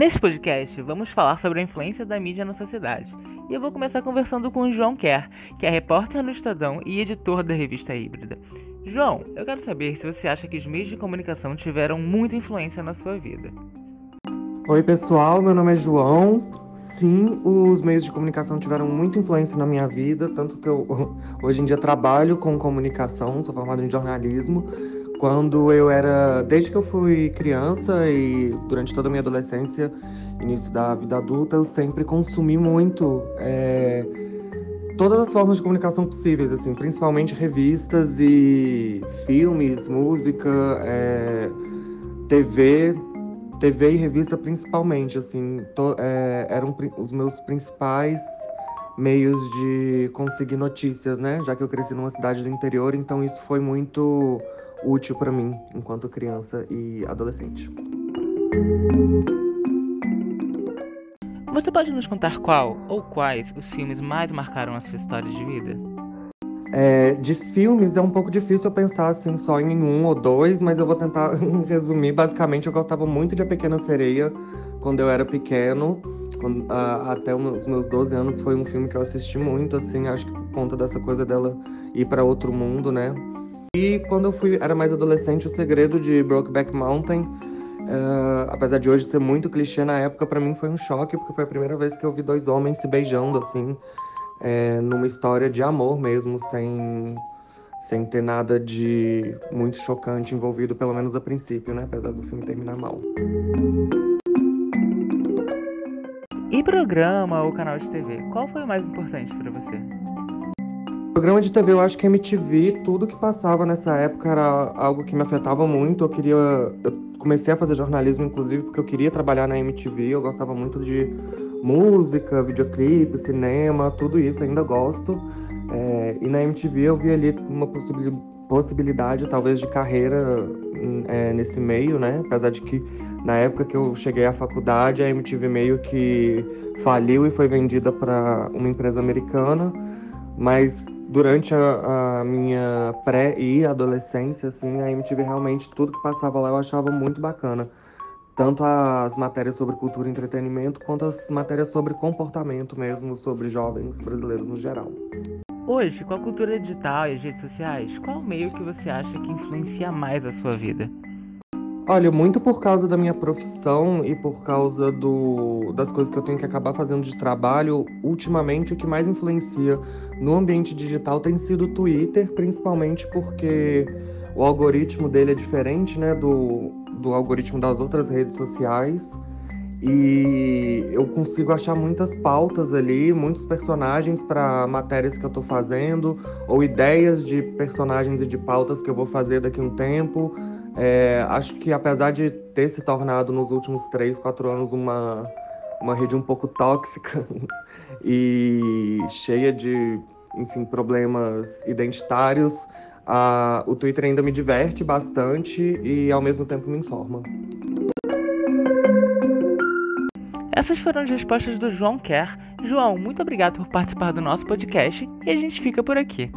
Nesse podcast, vamos falar sobre a influência da mídia na sociedade. E eu vou começar conversando com o João Kerr, que é repórter no Estadão e editor da revista Híbrida. João, eu quero saber se você acha que os meios de comunicação tiveram muita influência na sua vida. Oi, pessoal, meu nome é João. Sim, os meios de comunicação tiveram muita influência na minha vida, tanto que eu hoje em dia trabalho com comunicação, sou formado em jornalismo. Quando eu era, desde que eu fui criança e durante toda a minha adolescência, início da vida adulta, eu sempre consumi muito é, todas as formas de comunicação possíveis, assim, principalmente revistas e filmes, música, é, TV, TV e revista principalmente, assim, to, é, eram os meus principais meios de conseguir notícias, né? Já que eu cresci numa cidade do interior, então isso foi muito útil para mim enquanto criança e adolescente. Você pode nos contar qual ou quais os filmes mais marcaram a sua história de vida? É, de filmes é um pouco difícil eu pensar assim só em um ou dois, mas eu vou tentar resumir. Basicamente, eu gostava muito de A Pequena Sereia quando eu era pequeno. Quando, uh, até os meus 12 anos foi um filme que eu assisti muito, assim, acho que por conta dessa coisa dela ir para outro mundo, né? E quando eu fui, era mais adolescente, O Segredo de Brokeback Mountain, uh, apesar de hoje ser muito clichê na época, para mim foi um choque, porque foi a primeira vez que eu vi dois homens se beijando, assim, é, numa história de amor mesmo, sem, sem ter nada de muito chocante envolvido, pelo menos a princípio, né? Apesar do filme terminar mal. E programa ou canal de TV, qual foi o mais importante para você? Programa de TV, eu acho que MTV, tudo que passava nessa época era algo que me afetava muito. Eu queria. Eu comecei a fazer jornalismo, inclusive, porque eu queria trabalhar na MTV. Eu gostava muito de música, videoclipe, cinema, tudo isso, ainda gosto. É, e na MTV eu vi ali uma possibilidade, talvez, de carreira é, nesse meio, né? Apesar de que na época que eu cheguei à faculdade, a MTV meio que faliu e foi vendida para uma empresa americana. Mas durante a, a minha pré e adolescência, assim, a MTV realmente, tudo que passava lá eu achava muito bacana tanto as matérias sobre cultura e entretenimento, quanto as matérias sobre comportamento mesmo, sobre jovens brasileiros no geral. Hoje, com a cultura digital e as redes sociais, qual meio que você acha que influencia mais a sua vida? Olha, muito por causa da minha profissão e por causa do, das coisas que eu tenho que acabar fazendo de trabalho, ultimamente o que mais influencia no ambiente digital tem sido o Twitter, principalmente porque o algoritmo dele é diferente, né, do, do algoritmo das outras redes sociais. E eu consigo achar muitas pautas ali, muitos personagens para matérias que eu estou fazendo, ou ideias de personagens e de pautas que eu vou fazer daqui a um tempo. É, acho que apesar de ter se tornado nos últimos três, quatro anos uma, uma rede um pouco tóxica e cheia de, enfim, problemas identitários, a, o Twitter ainda me diverte bastante e ao mesmo tempo me informa. Essas foram as respostas do João Kerr. João, muito obrigado por participar do nosso podcast e a gente fica por aqui.